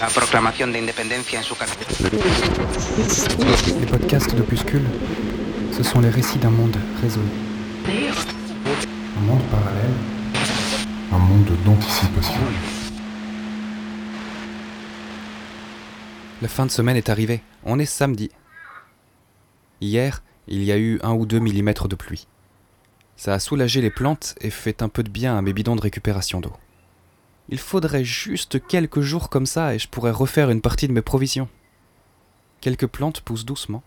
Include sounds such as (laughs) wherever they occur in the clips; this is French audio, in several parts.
La proclamación de independencia en su. Les podcasts d'Opuscule, ce sont les récits d'un monde résolu. Un monde parallèle, un monde d'anticipation. La fin de semaine est arrivée. On est samedi. Hier, il y a eu un ou deux millimètres de pluie. Ça a soulagé les plantes et fait un peu de bien à mes bidons de récupération d'eau. Il faudrait juste quelques jours comme ça et je pourrais refaire une partie de mes provisions. Quelques plantes poussent doucement.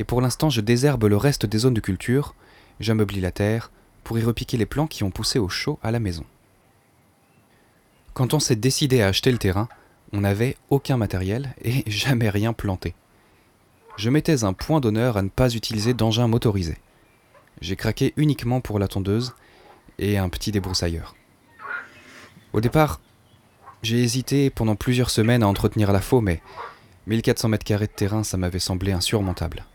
Et pour l'instant, je désherbe le reste des zones de culture, j'ameublis la terre pour y repiquer les plants qui ont poussé au chaud à la maison. Quand on s'est décidé à acheter le terrain, on n'avait aucun matériel et (laughs) jamais rien planté. Je mettais un point d'honneur à ne pas utiliser d'engin motorisé. J'ai craqué uniquement pour la tondeuse et un petit débroussailleur. Au départ, j'ai hésité pendant plusieurs semaines à entretenir la faux, mais 1400 mètres carrés de terrain, ça m'avait semblé insurmontable.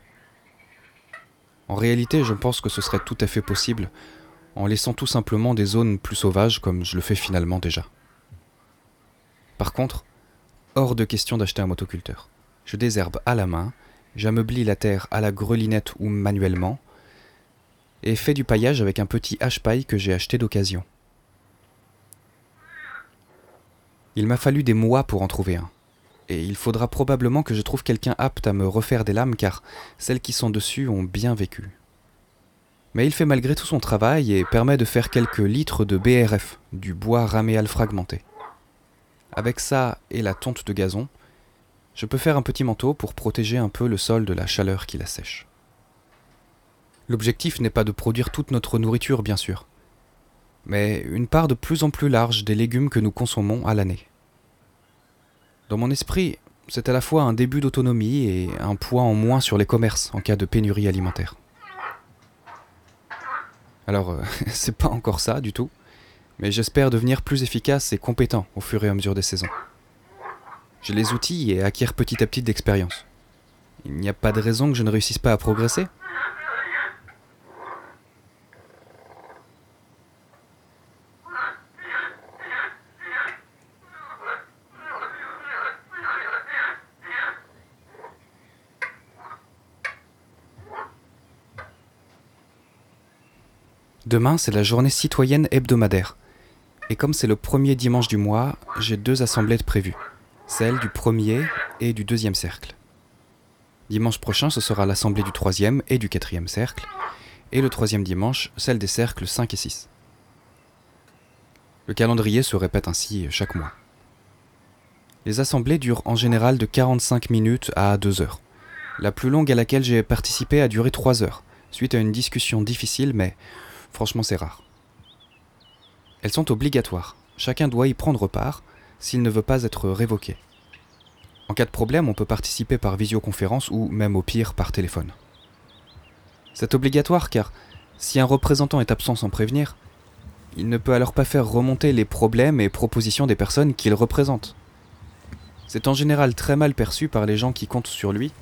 En réalité, je pense que ce serait tout à fait possible en laissant tout simplement des zones plus sauvages comme je le fais finalement déjà. Par contre, hors de question d'acheter un motoculteur. Je désherbe à la main, j'ameublis la terre à la grelinette ou manuellement, et fais du paillage avec un petit hache-paille que j'ai acheté d'occasion. Il m'a fallu des mois pour en trouver un. Et il faudra probablement que je trouve quelqu'un apte à me refaire des lames car celles qui sont dessus ont bien vécu. Mais il fait malgré tout son travail et permet de faire quelques litres de BRF, du bois raméal fragmenté. Avec ça et la tonte de gazon, je peux faire un petit manteau pour protéger un peu le sol de la chaleur qui la sèche. L'objectif n'est pas de produire toute notre nourriture, bien sûr, mais une part de plus en plus large des légumes que nous consommons à l'année. Dans mon esprit, c'est à la fois un début d'autonomie et un poids en moins sur les commerces en cas de pénurie alimentaire. Alors, euh, (laughs) c'est pas encore ça du tout, mais j'espère devenir plus efficace et compétent au fur et à mesure des saisons. J'ai les outils et acquiers petit à petit d'expérience. Il n'y a pas de raison que je ne réussisse pas à progresser. Demain, c'est la journée citoyenne hebdomadaire. Et comme c'est le premier dimanche du mois, j'ai deux assemblées prévues, celle du premier et du deuxième cercle. Dimanche prochain, ce sera l'assemblée du troisième et du quatrième cercle, et le troisième dimanche, celle des cercles 5 et 6. Le calendrier se répète ainsi chaque mois. Les assemblées durent en général de 45 minutes à 2 heures. La plus longue à laquelle j'ai participé a duré 3 heures, suite à une discussion difficile, mais franchement c'est rare. Elles sont obligatoires. Chacun doit y prendre part s'il ne veut pas être révoqué. En cas de problème, on peut participer par visioconférence ou même au pire par téléphone. C'est obligatoire car si un représentant est absent sans prévenir, il ne peut alors pas faire remonter les problèmes et propositions des personnes qu'il représente. C'est en général très mal perçu par les gens qui comptent sur lui,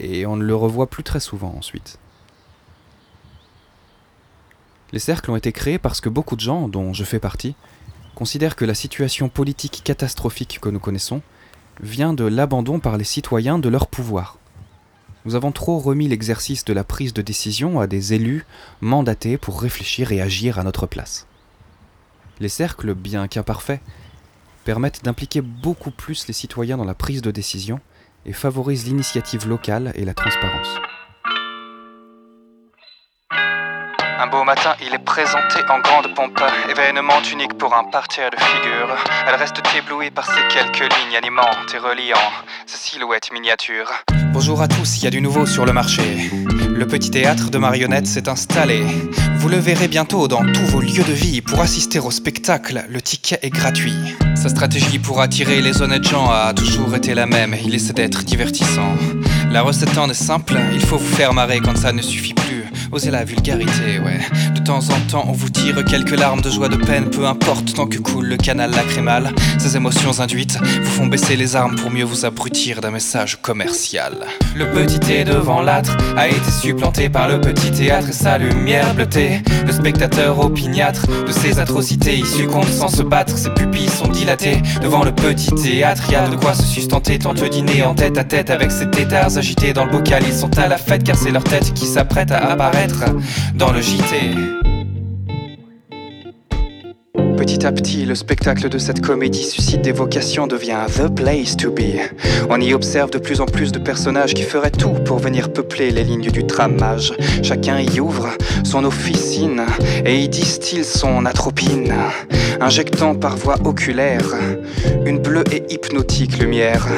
et on ne le revoit plus très souvent ensuite. Les cercles ont été créés parce que beaucoup de gens, dont je fais partie, considèrent que la situation politique catastrophique que nous connaissons vient de l'abandon par les citoyens de leur pouvoir. Nous avons trop remis l'exercice de la prise de décision à des élus mandatés pour réfléchir et agir à notre place. Les cercles, bien qu'imparfaits, permettent d'impliquer beaucoup plus les citoyens dans la prise de décision et favorisent l'initiative locale et la transparence. Un beau matin, il est présenté en grande pompe, événement unique pour un parterre de figures. Elle reste éblouie par ces quelques lignes animantes et reliant ces silhouettes miniatures. Bonjour à tous, il y a du nouveau sur le marché. Le petit théâtre de marionnettes s'est installé. Vous le verrez bientôt dans tous vos lieux de vie. Pour assister au spectacle, le ticket est gratuit. Sa stratégie pour attirer les honnêtes gens a toujours été la même. Il essaie d'être divertissant. La recette en est simple, il faut vous faire marrer quand ça ne suffit plus. Osez la vulgarité, ouais. De temps en temps, on vous tire quelques larmes de joie, de peine, peu importe, tant que coule le canal lacrymal. Ces émotions induites vous font baisser les armes pour mieux vous abrutir d'un message commercial. Le petit thé devant l'âtre a été supplanté par le petit théâtre et sa lumière bleutée. Le spectateur opiniâtre de ces atrocités, il succombe sans se battre, ses pupilles sont dilatées. Devant le petit théâtre, y a de quoi se sustenter, tant de dîner en tête à tête avec ces têtards agités dans le bocal. Ils sont à la fête car c'est leur tête qui s'apprête à dans le JT. Petit à petit, le spectacle de cette comédie suscite des vocations, devient the place to be. On y observe de plus en plus de personnages qui feraient tout pour venir peupler les lignes du tramage. Chacun y ouvre son officine et y distille son atropine, injectant par voie oculaire une bleue et hypnotique lumière.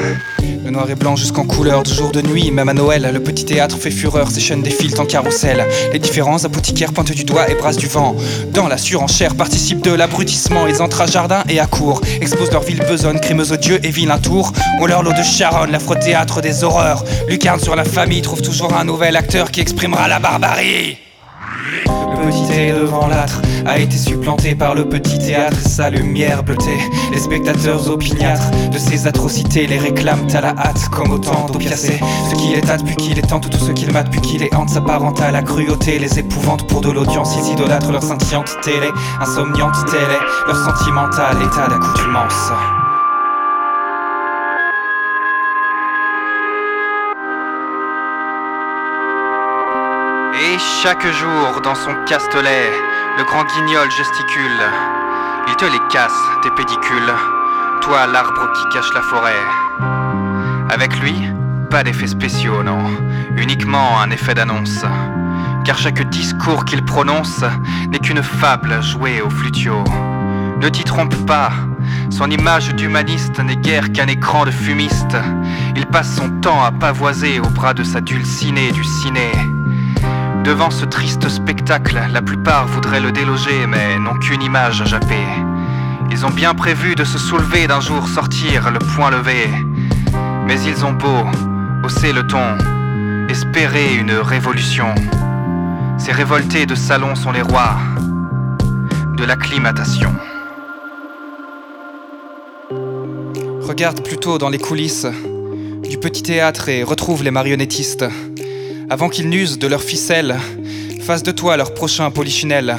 De noir et blanc jusqu'en couleur, de jour de nuit, même à Noël, le petit théâtre fait fureur, ses chaînes défilent en carrousel. Les différents apothicaires pointent du doigt et brassent du vent. Dans la surenchère participent de l'abrutissement, ils entrent à jardin et à cour, exposent leur ville besogne, crimes odieux et vilains tours. On leur lot de Charonne, l'affrothéâtre des horreurs. Lucarne sur la famille trouve toujours un nouvel acteur qui exprimera la barbarie. Petit l'âtre a été supplanté par le petit théâtre, sa lumière bleutée. Les spectateurs opiniâtres de ces atrocités les réclament à la hâte comme autant d'opiacés. Ce qui les tâte depuis qu'il est tente, tout ce qu'il mate depuis qu'il est hante s'apparente à la cruauté. Les épouvantes pour de l'audience, ils idolâtrent leur scintillante télé, insomniante télé, leur sentimental état d'accoutumance. Chaque jour, dans son castelet, le grand guignol gesticule. Il te les casse, tes pédicules. Toi, l'arbre qui cache la forêt. Avec lui, pas d'effets spéciaux, non. Uniquement un effet d'annonce. Car chaque discours qu'il prononce n'est qu'une fable jouée au flutio. Ne t'y trompe pas, son image d'humaniste n'est guère qu'un écran de fumiste. Il passe son temps à pavoiser au bras de sa dulcinée du ciné. Devant ce triste spectacle, la plupart voudraient le déloger, mais n'ont qu'une image à japper. Ils ont bien prévu de se soulever d'un jour sortir le poing levé. Mais ils ont beau hausser le ton, espérer une révolution. Ces révoltés de salon sont les rois de l'acclimatation. Regarde plutôt dans les coulisses du petit théâtre et retrouve les marionnettistes. Avant qu'ils n'usent de leurs ficelles, face de toi leur prochain polichinelle.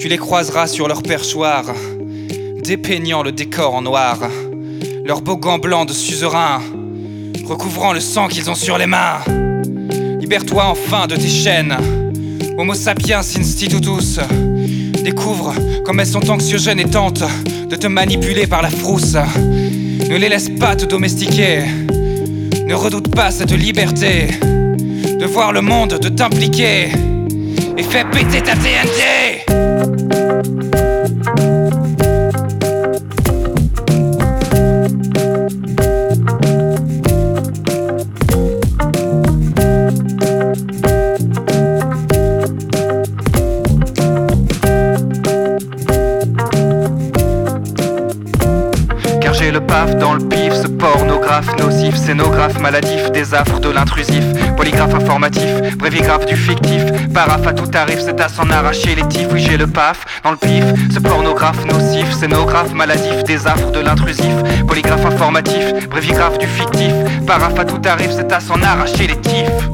Tu les croiseras sur leur perchoir, dépeignant le décor en noir. Leurs beaux gants blancs de suzerain, recouvrant le sang qu'ils ont sur les mains. Libère-toi enfin de tes chaînes. Homo sapiens institutus. Découvre comme elles sont anxiogènes et tentent de te manipuler par la frousse. Ne les laisse pas te domestiquer. Ne redoute pas cette liberté de voir le monde, de t'impliquer et fais péter ta TNT. Car j'ai le paf dans le ce pornographe nocif, scénographe maladif, des affres de l'intrusif, polygraphe informatif, brévigraphe du fictif, paraphe à tout tarif, c'est à s'en arracher les tifs, oui j'ai le paf dans le pif, ce pornographe nocif, scénographe maladif, des affres de l'intrusif, polygraphe informatif, brévigraphe du fictif, paraphe à tout tarif, c'est à s'en arracher les tifs.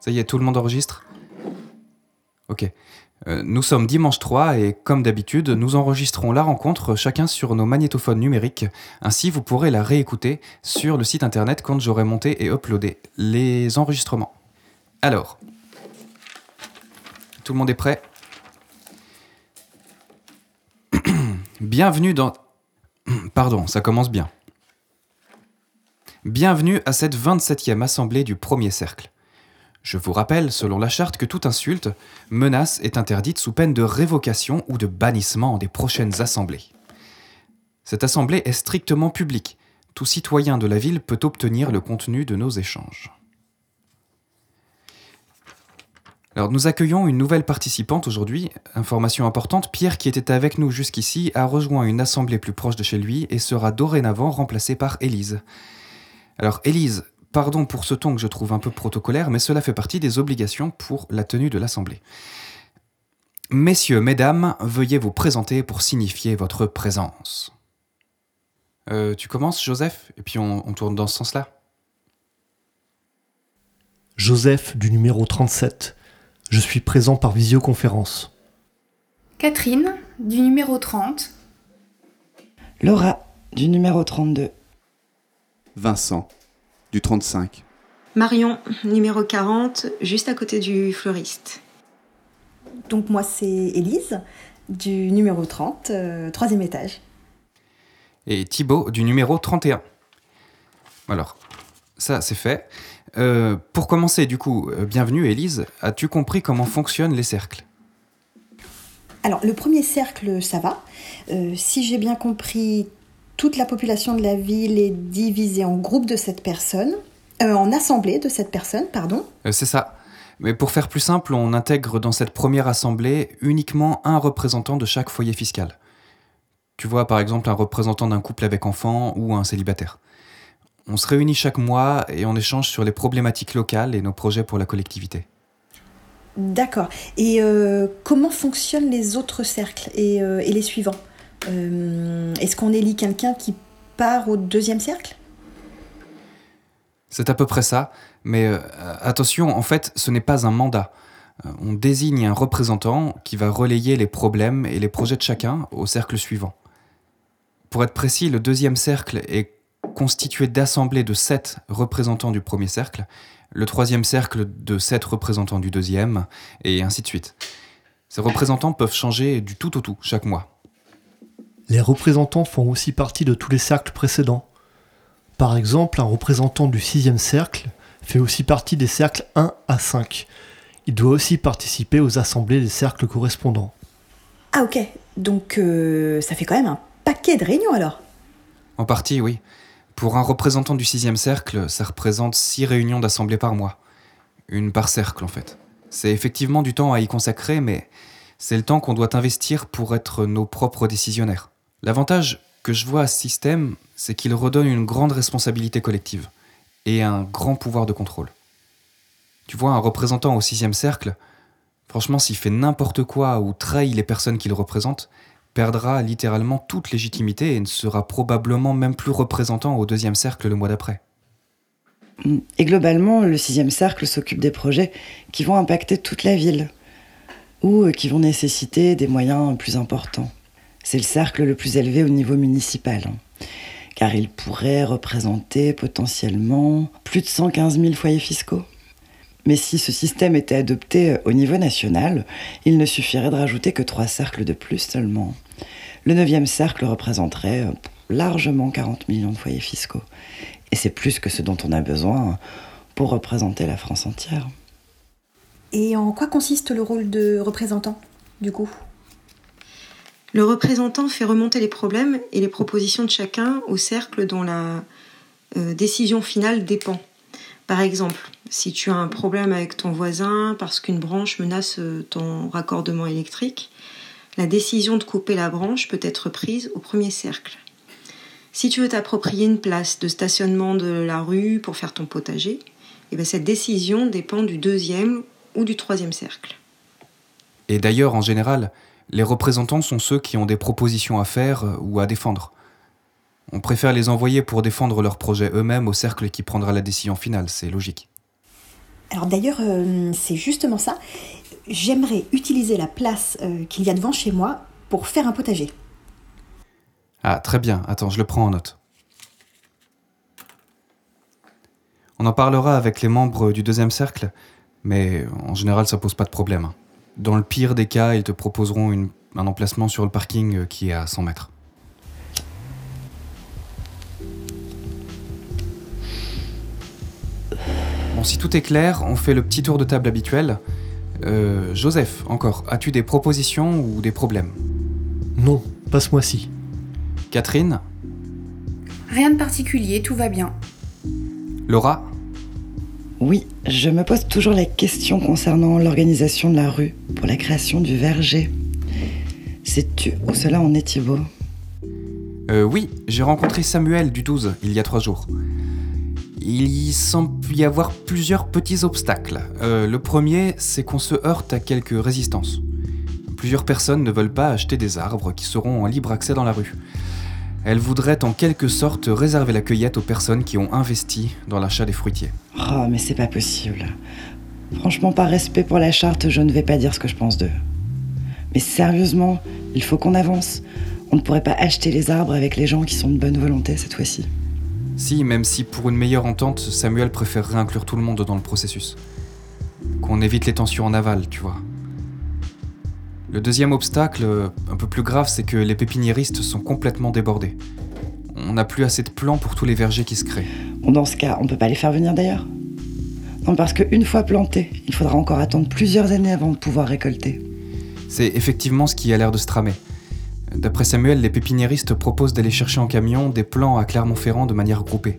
Ça y est, tout le monde enregistre? Ok. Euh, nous sommes dimanche 3 et comme d'habitude, nous enregistrons la rencontre chacun sur nos magnétophones numériques. Ainsi, vous pourrez la réécouter sur le site internet quand j'aurai monté et uploadé les enregistrements. Alors, tout le monde est prêt? (coughs) Bienvenue dans... (coughs) Pardon, ça commence bien. Bienvenue à cette 27e assemblée du premier cercle. Je vous rappelle, selon la charte, que toute insulte, menace est interdite sous peine de révocation ou de bannissement des prochaines assemblées. Cette assemblée est strictement publique. Tout citoyen de la ville peut obtenir le contenu de nos échanges. Alors nous accueillons une nouvelle participante aujourd'hui. Information importante, Pierre qui était avec nous jusqu'ici a rejoint une assemblée plus proche de chez lui et sera dorénavant remplacé par Élise. Alors Élise, pardon pour ce ton que je trouve un peu protocolaire, mais cela fait partie des obligations pour la tenue de l'assemblée. Messieurs, mesdames, veuillez vous présenter pour signifier votre présence. Euh, tu commences, Joseph, et puis on, on tourne dans ce sens-là. Joseph du numéro 37. Je suis présent par visioconférence. Catherine, du numéro 30. Laura, du numéro 32. Vincent, du 35. Marion, numéro 40, juste à côté du fleuriste. Donc moi c'est Élise, du numéro 30, euh, troisième étage. Et Thibaut du numéro 31. Alors, ça c'est fait. Euh, pour commencer, du coup, euh, bienvenue Élise. As-tu compris comment fonctionnent les cercles? Alors le premier cercle, ça va. Euh, si j'ai bien compris, toute la population de la ville est divisée en groupes de cette personne, euh, en assemblées de cette personne, pardon. Euh, C'est ça. Mais pour faire plus simple, on intègre dans cette première assemblée uniquement un représentant de chaque foyer fiscal. Tu vois, par exemple, un représentant d'un couple avec enfants ou un célibataire. On se réunit chaque mois et on échange sur les problématiques locales et nos projets pour la collectivité. D'accord. Et euh, comment fonctionnent les autres cercles et, euh, et les suivants? Est-ce qu'on élit quelqu'un qui part au deuxième cercle? C'est à peu près ça, mais euh, attention, en fait, ce n'est pas un mandat. Euh, On désigne un représentant qui va relayer les problèmes et les projets de chacun au cercle suivant. Pour être précis, le deuxième cercle est constitué d'assemblées de sept représentants du premier cercle, le troisième cercle de sept représentants du deuxième, et ainsi de suite. Ces représentants peuvent changer du tout au tout chaque mois. Les représentants font aussi partie de tous les cercles précédents. Par exemple, un représentant du sixième cercle fait aussi partie des cercles 1 à 5. Il doit aussi participer aux assemblées des cercles correspondants. Ah ok. Donc euh, ça fait quand même un paquet de réunions alors. En partie, oui. Pour un représentant du sixième cercle, ça représente six réunions d'assemblée par mois. Une par cercle, en fait. C'est effectivement du temps à y consacrer, mais c'est le temps qu'on doit investir pour être nos propres décisionnaires. L'avantage que je vois à ce système, c'est qu'il redonne une grande responsabilité collective et un grand pouvoir de contrôle. Tu vois, un représentant au sixième cercle, franchement, s'il fait n'importe quoi ou trahit les personnes qu'il représente, perdra littéralement toute légitimité et ne sera probablement même plus représentant au deuxième cercle le mois d'après. Et globalement, le sixième cercle s'occupe des projets qui vont impacter toute la ville ou qui vont nécessiter des moyens plus importants. C'est le cercle le plus élevé au niveau municipal, hein, car il pourrait représenter potentiellement plus de 115 000 foyers fiscaux. Mais si ce système était adopté au niveau national, il ne suffirait de rajouter que trois cercles de plus seulement. Le neuvième cercle représenterait euh, largement 40 millions de foyers fiscaux. Et c'est plus que ce dont on a besoin pour représenter la France entière. Et en quoi consiste le rôle de représentant, du coup? Le représentant fait remonter les problèmes et les propositions de chacun au cercle dont la euh, décision finale dépend. Par exemple, si tu as un problème avec ton voisin parce qu'une branche menace euh, ton raccordement électrique, la décision de couper la branche peut être prise au premier cercle. Si tu veux t'approprier une place de stationnement de la rue pour faire ton potager, eh bien cette décision dépend du deuxième ou du troisième cercle. Et d'ailleurs, en général, les représentants sont ceux qui ont des propositions à faire euh, ou à défendre. On préfère les envoyer pour défendre leurs projets eux-mêmes au cercle qui prendra la décision finale, c'est logique. Alors d'ailleurs, euh, c'est justement ça. J'aimerais utiliser la place euh, qu'il y a devant chez moi pour faire un potager. Ah, très bien, attends, je le prends en note. On en parlera avec les membres du deuxième cercle, mais en général, ça pose pas de problème. Dans le pire des cas, ils te proposeront une- un emplacement sur le parking euh, qui est à 100 mètres. Bon, si tout est clair, on fait le petit tour de table habituel. Euh, Joseph, encore, as-tu des propositions ou des problèmes? Non, pas ce mois-ci. Catherine? Rien de particulier, tout va bien. Laura? Oui, je me pose toujours la question concernant l'organisation de la rue pour la création du verger. Sais-tu où cela en est, Thibaut? Euh, Oui, j'ai rencontré Samuel du 12 il y a trois jours. Il semble y avoir plusieurs petits obstacles. Euh, le premier, c'est qu'on se heurte à quelques résistances. Plusieurs personnes ne veulent pas acheter des arbres qui seront en libre accès dans la rue. Elles voudraient en quelque sorte réserver la cueillette aux personnes qui ont investi dans l'achat des fruitiers. Oh, mais c'est pas possible. Franchement, par respect pour la charte, je ne vais pas dire ce que je pense d'eux. Mais sérieusement, il faut qu'on avance. On ne pourrait pas acheter les arbres avec les gens qui sont de bonne volonté cette fois-ci. Si, même si pour une meilleure entente, Samuel préférerait inclure tout le monde dans le processus. Qu'on évite les tensions en aval, tu vois. Le deuxième obstacle, un peu plus grave, c'est que les pépiniéristes sont complètement débordés. On n'a plus assez de plants pour tous les vergers qui se créent. Bon, dans ce cas, on peut pas les faire venir d'ailleurs Non, parce qu'une fois plantés, il faudra encore attendre plusieurs années avant de pouvoir récolter. C'est effectivement ce qui a l'air de se tramer. D'après Samuel, les pépiniéristes proposent d'aller chercher en camion des plants à Clermont-Ferrand de manière groupée.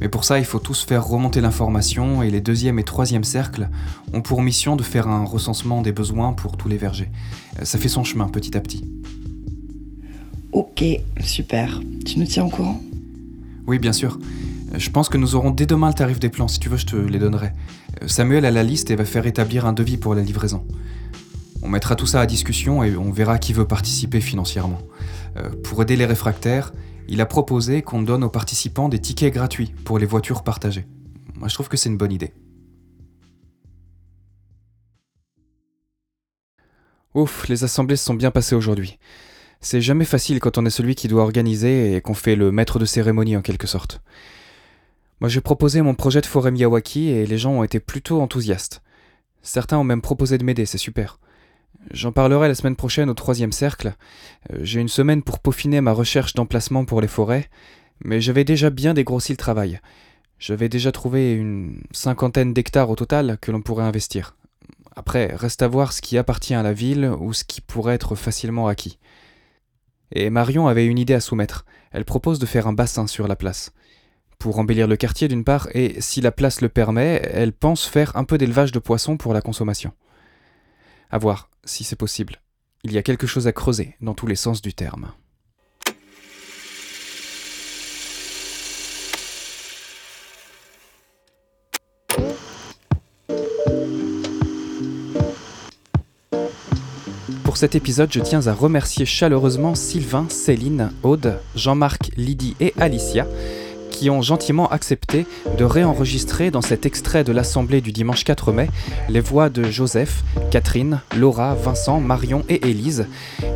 Mais pour ça, il faut tous faire remonter l'information et les deuxième et troisième cercles ont pour mission de faire un recensement des besoins pour tous les vergers. Ça fait son chemin petit à petit. Ok, super. Tu nous tiens au courant? Oui, bien sûr. Je pense que nous aurons dès demain le tarif des plants. Si tu veux, je te les donnerai. Samuel a la liste et va faire établir un devis pour la livraison. On mettra tout ça à discussion et on verra qui veut participer financièrement. Euh, pour aider les réfractaires, il a proposé qu'on donne aux participants des tickets gratuits pour les voitures partagées. Moi, je trouve que c'est une bonne idée. Ouf, les assemblées se sont bien passées aujourd'hui. C'est jamais facile quand on est celui qui doit organiser et qu'on fait le maître de cérémonie en quelque sorte. Moi j'ai proposé mon projet de forêt Miyawaki et les gens ont été plutôt enthousiastes. Certains ont même proposé de m'aider, c'est super. J'en parlerai la semaine prochaine au troisième cercle. Euh, j'ai une semaine pour peaufiner ma recherche d'emplacement pour les forêts, mais j'avais déjà bien dégrossi le travail. J'avais déjà trouvé une cinquantaine d'hectares au total que l'on pourrait investir. Après, reste à voir ce qui appartient à la ville ou ce qui pourrait être facilement acquis. Et Marion avait une idée à soumettre. Elle propose de faire un bassin sur la place. Pour embellir le quartier d'une part, et si la place le permet, elle pense faire un peu d'élevage de poissons pour la consommation. À voir si c'est possible. Il y a quelque chose à creuser dans tous les sens du terme. Pour cet épisode, je tiens à remercier chaleureusement Sylvain, Céline, Aude, Jean-Marc, Lydie et Alicia qui ont gentiment accepté de réenregistrer dans cet extrait de l'Assemblée du dimanche 4 mai les voix de Joseph, Catherine, Laura, Vincent, Marion et Élise,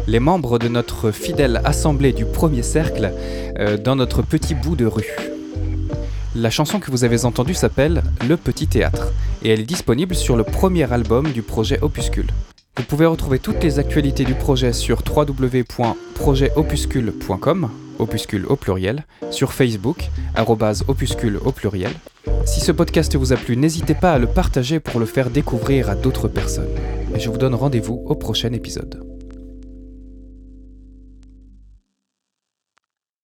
les membres de notre fidèle Assemblée du premier cercle euh, dans notre petit bout de rue. La chanson que vous avez entendue s'appelle Le Petit Théâtre et elle est disponible sur le premier album du projet Opuscule. Vous pouvez retrouver toutes les actualités du projet sur www.projetopuscule.com opuscule au pluriel, sur Facebook, opuscule au pluriel. Si ce podcast vous a plu, n'hésitez pas à le partager pour le faire découvrir à d'autres personnes. Et je vous donne rendez-vous au prochain épisode.